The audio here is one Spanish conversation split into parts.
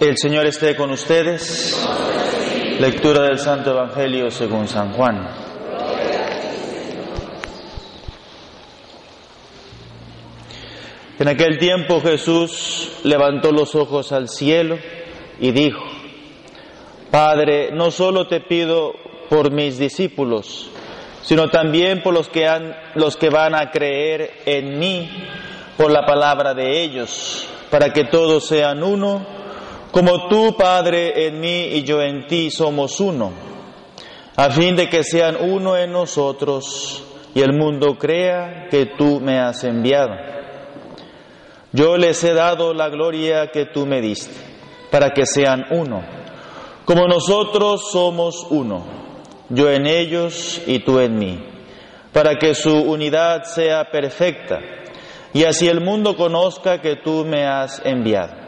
El Señor esté con ustedes. Lectura del Santo Evangelio según San Juan. En aquel tiempo Jesús levantó los ojos al cielo y dijo, Padre, no solo te pido por mis discípulos, sino también por los que, han, los que van a creer en mí por la palabra de ellos, para que todos sean uno, como tú, Padre, en mí y yo en ti somos uno, a fin de que sean uno en nosotros y el mundo crea que tú me has enviado. Yo les he dado la gloria que tú me diste, para que sean uno, como nosotros somos uno, yo en ellos y tú en mí, para que su unidad sea perfecta, y así el mundo conozca que tú me has enviado,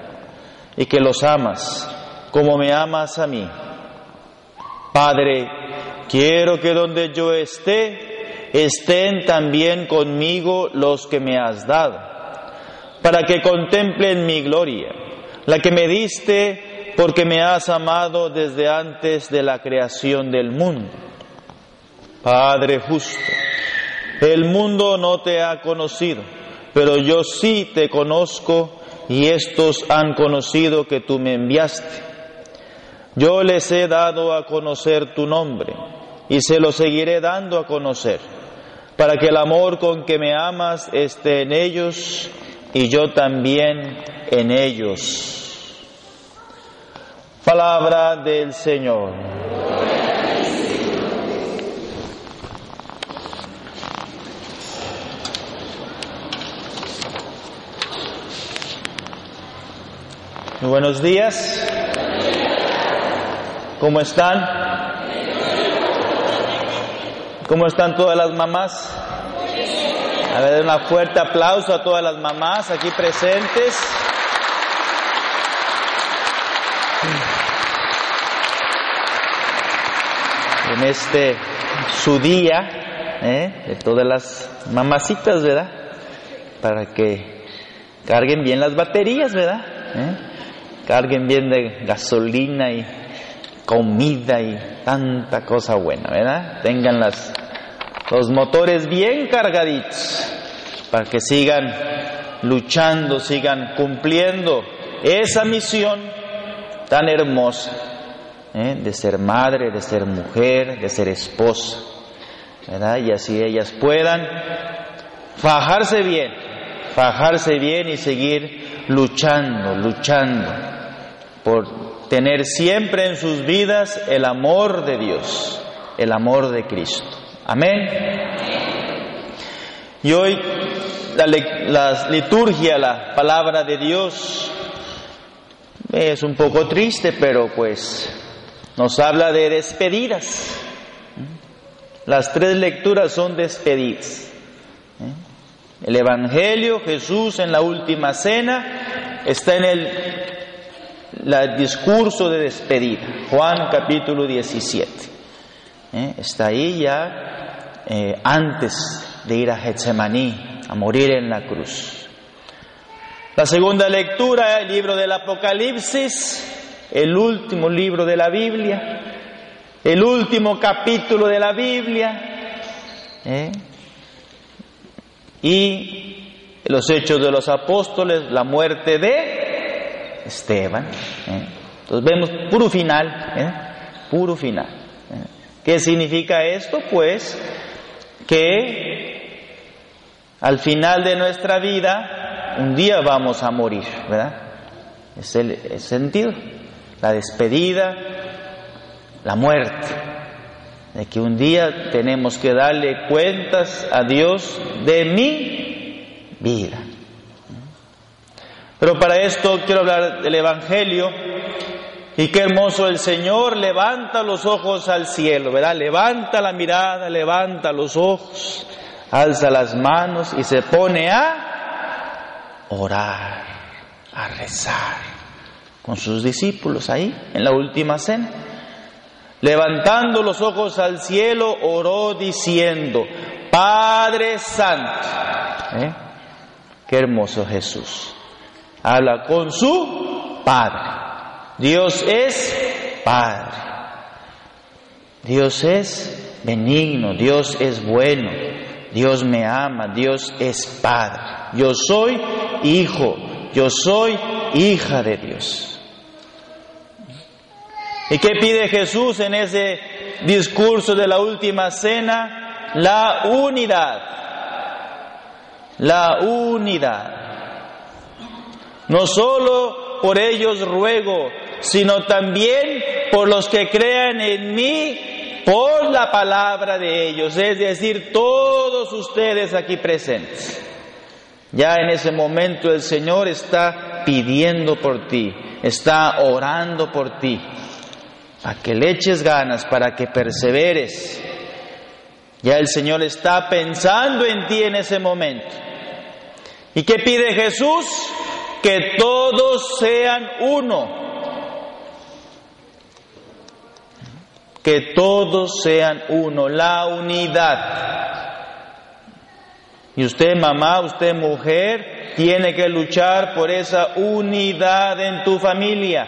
y que los amas como me amas a mí. Padre, quiero que donde yo esté, estén también conmigo los que me has dado para que contemplen mi gloria, la que me diste porque me has amado desde antes de la creación del mundo. Padre justo, el mundo no te ha conocido, pero yo sí te conozco y estos han conocido que tú me enviaste. Yo les he dado a conocer tu nombre y se lo seguiré dando a conocer, para que el amor con que me amas esté en ellos y yo también en ellos. Palabra del Señor. Muy buenos días. ¿Cómo están? ¿Cómo están todas las mamás? A ver, un fuerte aplauso a todas las mamás aquí presentes. En este su día, ¿eh? de todas las mamacitas, ¿verdad? Para que carguen bien las baterías, ¿verdad? ¿Eh? Carguen bien de gasolina y comida y tanta cosa buena, ¿verdad? Tengan los motores bien cargaditos para que sigan luchando, sigan cumpliendo esa misión tan hermosa ¿eh? de ser madre, de ser mujer, de ser esposa, ¿verdad? Y así ellas puedan fajarse bien, fajarse bien y seguir luchando, luchando por tener siempre en sus vidas el amor de Dios, el amor de Cristo. Amén. Y hoy la, liturgia, la palabra de Dios, es un poco triste, pero pues nos habla de despedidas. Las tres lecturas son despedidas. El Evangelio, Jesús en la última cena, está en el, el discurso de despedida, Juan capítulo 17. Está ahí ya eh, antes de ir a Getsemaní, a morir en la cruz. La segunda lectura, el libro del Apocalipsis, el último libro de la Biblia, el último capítulo de la Biblia, ¿eh? y los hechos de los apóstoles, la muerte de Esteban. ¿eh? Entonces vemos puro final, puro final. ¿Qué significa esto? Pues que al final de nuestra vida un día vamos a morir, ¿verdad? Es el, sentido, la despedida, la muerte, de que un día tenemos que darle cuentas a Dios de mi vida. Pero para esto quiero hablar del Evangelio y qué hermoso el Señor levanta los ojos al cielo, ¿verdad? Levanta la mirada, levanta los ojos, alza las manos y se pone a orar, a rezar con sus discípulos ahí en la última cena. Levantando los ojos al cielo, oró diciendo, Padre Santo. ¿Eh? Qué hermoso Jesús. Habla con su Padre. Dios es Padre. Dios es benigno, Dios es bueno, Dios me ama, Dios es Padre. Yo soy hijo, yo soy hija de Dios. ¿Y qué pide Jesús en ese discurso de la última cena? La unidad. La unidad. No solo por ellos ruego, sino también por los que crean en mí por la palabra de ellos, es decir, todos ustedes aquí presentes. Ya en ese momento el Señor está pidiendo por ti, está orando por ti, para que le eches ganas, para que perseveres. Ya el Señor está pensando en ti en ese momento. ¿Y qué pide Jesús? Que todos sean uno que todos sean uno, la unidad. Y usted mamá, usted mujer, tiene que luchar por esa unidad en tu familia,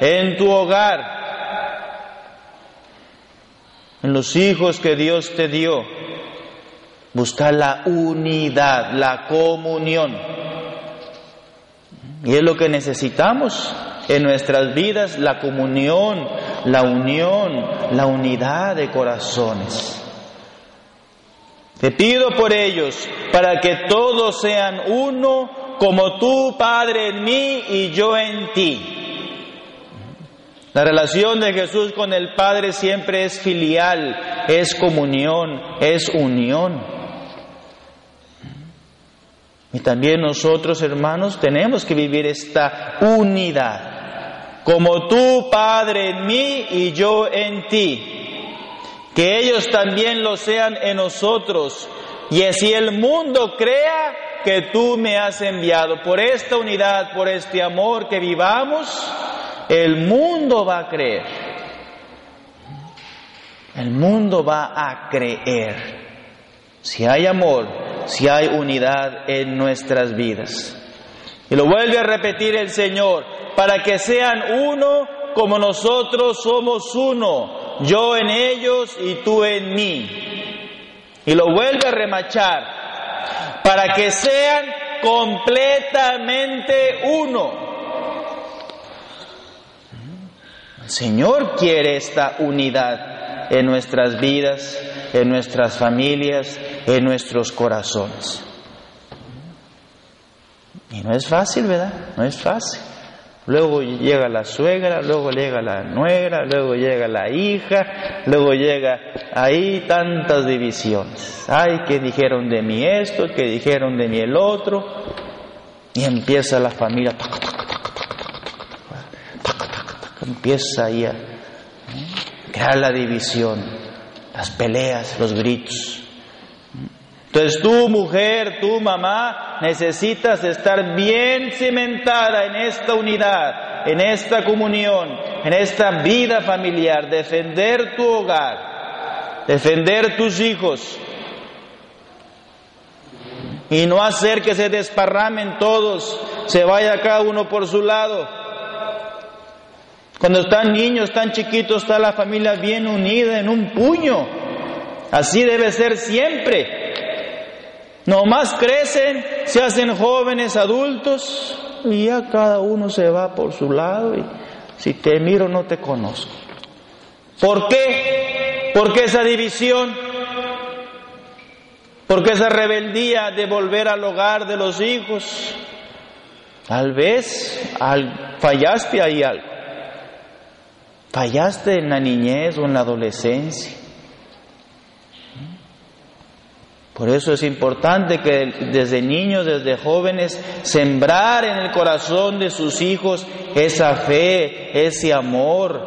en tu hogar, en los hijos que Dios te dio. Buscar la unidad, la comunión. Y es lo que necesitamos en nuestras vidas, la comunión, la unión, la unidad de corazones. Te pido por ellos, para que todos sean uno, como tú, Padre, en mí y yo en ti. La relación de Jesús con el Padre siempre es filial, es comunión, es unión. Y también nosotros, hermanos, tenemos que vivir esta unidad como tú, Padre, en mí y yo en ti, que ellos también lo sean en nosotros, y así el mundo crea que tú me has enviado. Por esta unidad, por este amor que vivamos, el mundo va a creer. El mundo va a creer. Si hay amor, si hay unidad en nuestras vidas. Y lo vuelve a repetir el Señor, para que sean uno como nosotros somos uno, yo en ellos y tú en mí. Y lo vuelve a remachar, para que sean completamente uno. El Señor quiere esta unidad en nuestras vidas, en nuestras familias, en nuestros corazones. Y no es fácil, ¿verdad? No es fácil. Luego llega la suegra, luego llega la nuera, luego llega la hija, luego llega ahí tantas divisiones. Ay, que dijeron de mí esto, que dijeron de mí el otro. Y empieza la familia, empieza ahí a crear la división, las peleas, los gritos. Entonces tú, mujer, tú, mamá, necesitas estar bien cimentada en esta unidad, en esta comunión, en esta vida familiar, defender tu hogar, defender tus hijos y no hacer que se desparramen todos, se vaya cada uno por su lado. Cuando están niños, tan chiquitos, está la familia bien unida en un puño. Así debe ser siempre. No más crecen, se hacen jóvenes, adultos, y ya cada uno se va por su lado y si te miro no te conozco. ¿Por qué? ¿Por qué esa división? ¿Por qué esa rebeldía de volver al hogar de los hijos? Tal vez al, fallaste ahí algo. Fallaste en la niñez o en la adolescencia. Por eso es importante que desde niños, desde jóvenes, sembrar en el corazón de sus hijos esa fe, ese amor,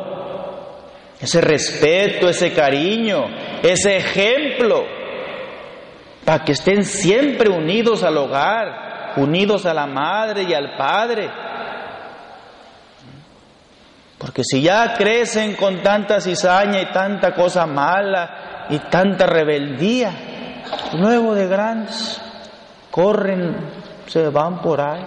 ese respeto, ese cariño, ese ejemplo, para que estén siempre unidos al hogar, unidos a la madre y al padre. Porque si ya crecen con tanta cizaña y tanta cosa mala y tanta rebeldía, luego de grandes corren, se van por ahí.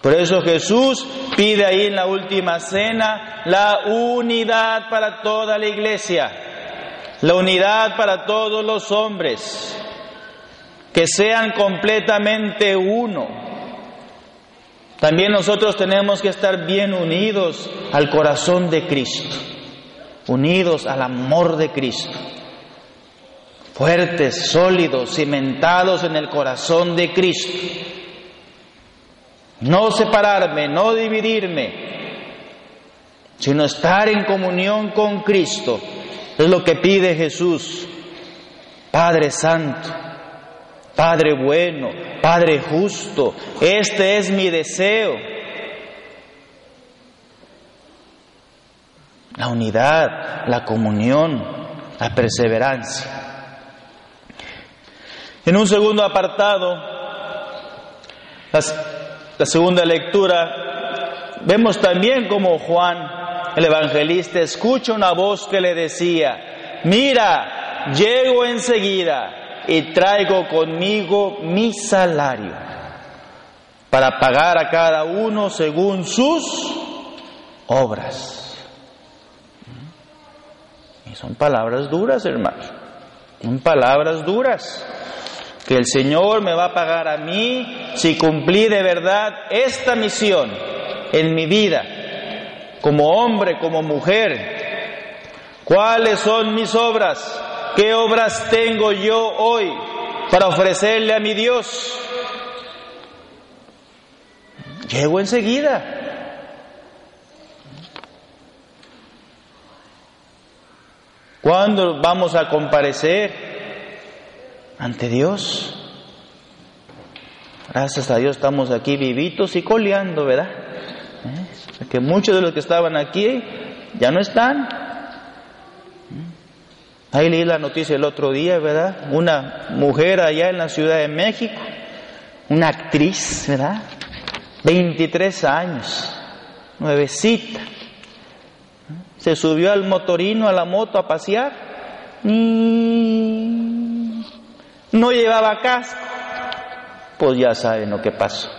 Por eso Jesús pide ahí en la última cena la unidad para toda la iglesia, la unidad para todos los hombres, que sean completamente uno también nosotros tenemos que estar bien unidos al corazón de Cristo, unidos al amor de Cristo, fuertes, sólidos, cimentados en el corazón de Cristo. No separarme, no dividirme, sino estar en comunión con Cristo. Es lo que pide Jesús, Padre Santo. Padre bueno, Padre justo, este es mi deseo. La unidad, la comunión, la perseverancia. En un segundo apartado, la segunda lectura, vemos también como Juan, el evangelista, escucha una voz que le decía, mira, llego enseguida y traigo conmigo mi salario para pagar a cada uno según sus obras. Y son palabras duras, hermanos. Son palabras duras. Que el Señor me va a pagar a mí si cumplí de verdad esta misión en mi vida, como hombre, como mujer. ¿Cuáles son mis obras? ¿Qué obras tengo yo hoy para ofrecerle a mi Dios? Llego enseguida. ¿Cuándo vamos a comparecer ante Dios? Gracias a Dios estamos aquí vivitos y coleando, ¿verdad? ¿Eh? Porque muchos de los que estaban aquí ya no están. Ahí leí la noticia el otro día, ¿verdad? Una mujer allá en la Ciudad de México, una actriz, ¿verdad? 23 años, nuevecita. Se subió al motorino, a la moto a pasear. No llevaba casco. Pues ya saben lo que pasó.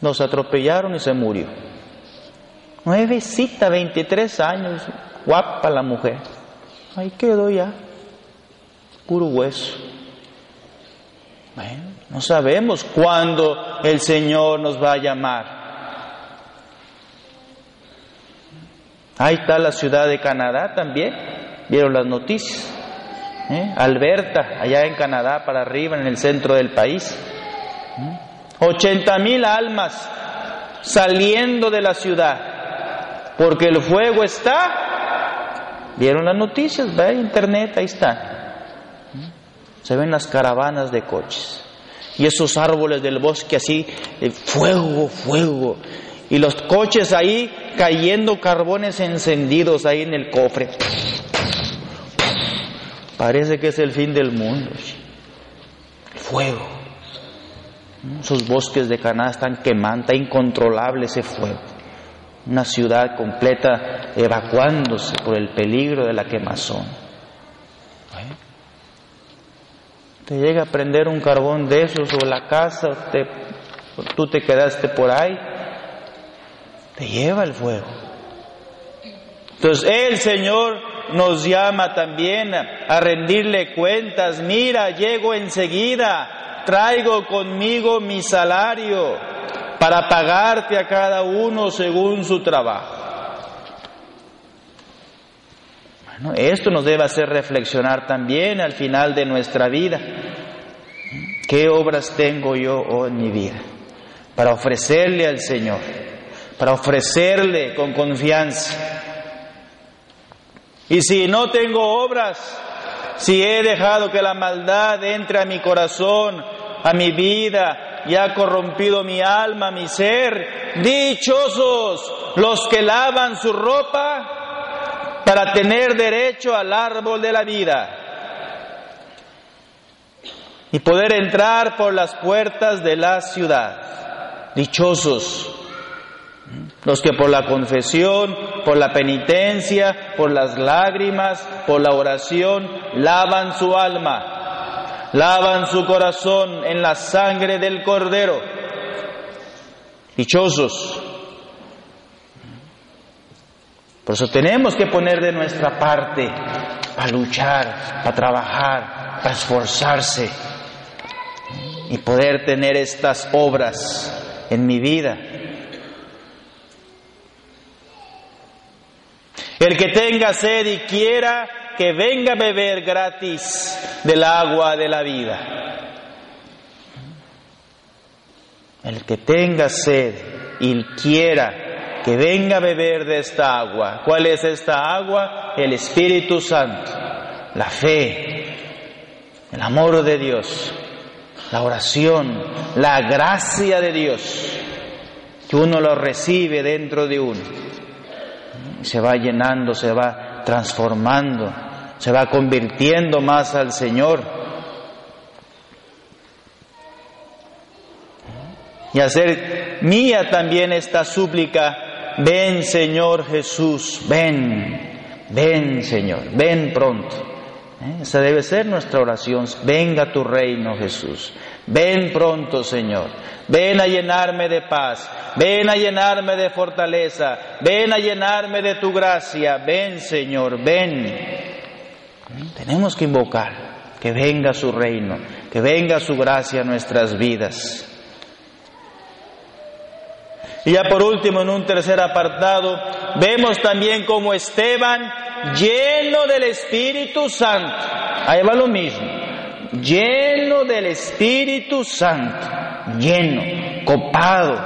Nos atropellaron y se murió. Nuevecita, 23 años, guapa la mujer. Ahí quedó ya, puro hueso. Bueno, no sabemos cuándo el Señor nos va a llamar. Ahí está la ciudad de Canadá también. Vieron las noticias. ¿Eh? Alberta, allá en Canadá, para arriba, en el centro del país. 80 mil almas saliendo de la ciudad, porque el fuego está Vieron las noticias, ve internet, ahí está. Se ven las caravanas de coches. Y esos árboles del bosque así, fuego, fuego. Y los coches ahí cayendo carbones encendidos ahí en el cofre. Parece que es el fin del mundo. Fuego. Esos bosques de Canadá están quemando, está incontrolable ese fuego una ciudad completa evacuándose por el peligro de la quemazón. Te llega a prender un carbón de esos o la casa, tú te quedaste por ahí, te lleva el fuego. Entonces el Señor nos llama también a rendirle cuentas, mira, llego enseguida, traigo conmigo mi salario para pagarte a cada uno según su trabajo. Bueno, esto nos debe hacer reflexionar también al final de nuestra vida. ¿Qué obras tengo yo en mi vida para ofrecerle al Señor? Para ofrecerle con confianza. Y si no tengo obras, si he dejado que la maldad entre a mi corazón, a mi vida, y ha corrompido mi alma, mi ser, dichosos los que lavan su ropa para tener derecho al árbol de la vida y poder entrar por las puertas de la ciudad. Dichosos los que por la confesión, por la penitencia, por las lágrimas, por la oración, lavan su alma, lavan su corazón en la sangre del Cordero. Dichosos. Por eso tenemos que poner de nuestra parte para luchar, para trabajar, para esforzarse y poder tener estas obras en mi vida. El que tenga sed y quiera que venga a beber gratis del agua de la vida. El que tenga sed y quiera que venga a beber de esta agua. ¿Cuál es esta agua? El Espíritu Santo, la fe, el amor de Dios, la oración, la gracia de Dios, que uno lo recibe dentro de uno. Se va llenando, se va transformando, se va convirtiendo más al Señor. Y hacer mía también esta súplica, ven Señor Jesús, ven, ven Señor, ven pronto. ¿Eh? Esa debe ser nuestra oración. Venga tu reino, Jesús. Ven pronto, Señor. Ven a llenarme de paz. Ven a llenarme de fortaleza. Ven a llenarme de tu gracia. Ven, Señor, ven. Tenemos que invocar que venga su reino, que venga su gracia a nuestras vidas. Y ya por último, en un tercer apartado, vemos también como Esteban lleno del Espíritu Santo. Ahí va lo mismo. Lleno del Espíritu Santo. Lleno, copado,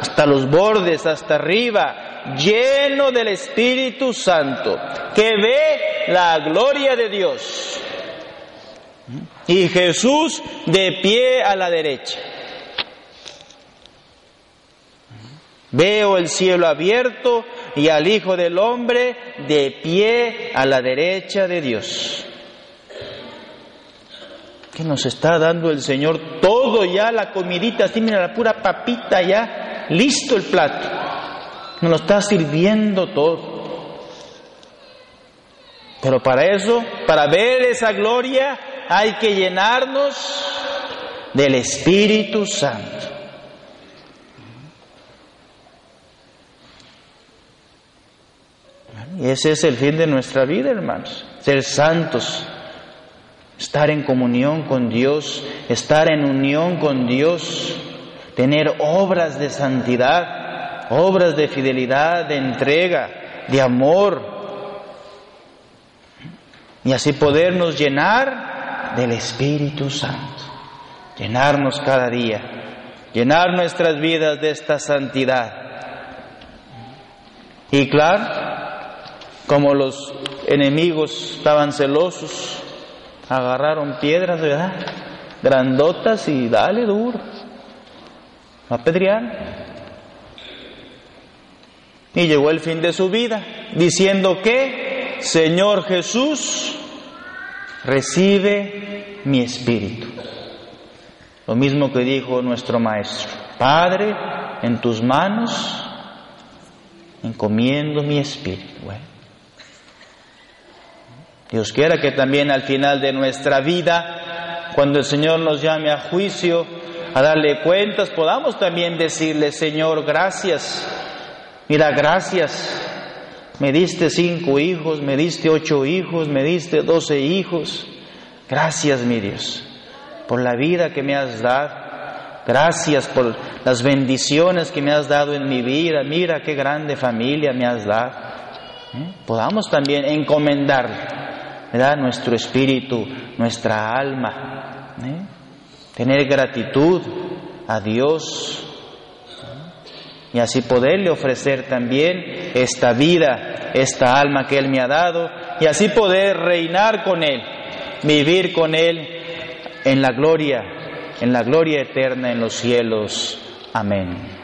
hasta los bordes, hasta arriba. Lleno del Espíritu Santo. Que ve la gloria de Dios. Y Jesús de pie a la derecha. Veo el cielo abierto y al Hijo del Hombre de pie a la derecha de Dios. ¿Qué nos está dando el Señor? Todo ya, la comidita, así mira, la pura papita ya, listo el plato. Nos lo está sirviendo todo. Pero para eso, para ver esa gloria, hay que llenarnos del Espíritu Santo. Y ese es el fin de nuestra vida, hermanos. Ser santos, estar en comunión con Dios, estar en unión con Dios, tener obras de santidad, obras de fidelidad, de entrega, de amor. Y así podernos llenar del Espíritu Santo, llenarnos cada día, llenar nuestras vidas de esta santidad. Y claro, como los enemigos estaban celosos, agarraron piedras, ¿verdad? Grandotas y dale duro. A pedrear. Y llegó el fin de su vida, diciendo que, Señor Jesús, recibe mi espíritu. Lo mismo que dijo nuestro Maestro, Padre, en tus manos encomiendo mi espíritu. Dios quiera que también al final de nuestra vida, cuando el Señor nos llame a juicio, a darle cuentas, podamos también decirle, Señor, gracias. Mira, gracias. Me diste cinco hijos, me diste ocho hijos, me diste doce hijos. Gracias, mi Dios, por la vida que me has dado. Gracias por las bendiciones que me has dado en mi vida. Mira qué grande familia me has dado. ¿Eh? Podamos también encomendar nuestro espíritu, nuestra alma. ¿eh? Tener gratitud a Dios y así poderle ofrecer también esta vida, esta alma que Él me ha dado y así poder reinar con Él vivir con Él en la gloria, en la gloria eterna en los cielos. Amén.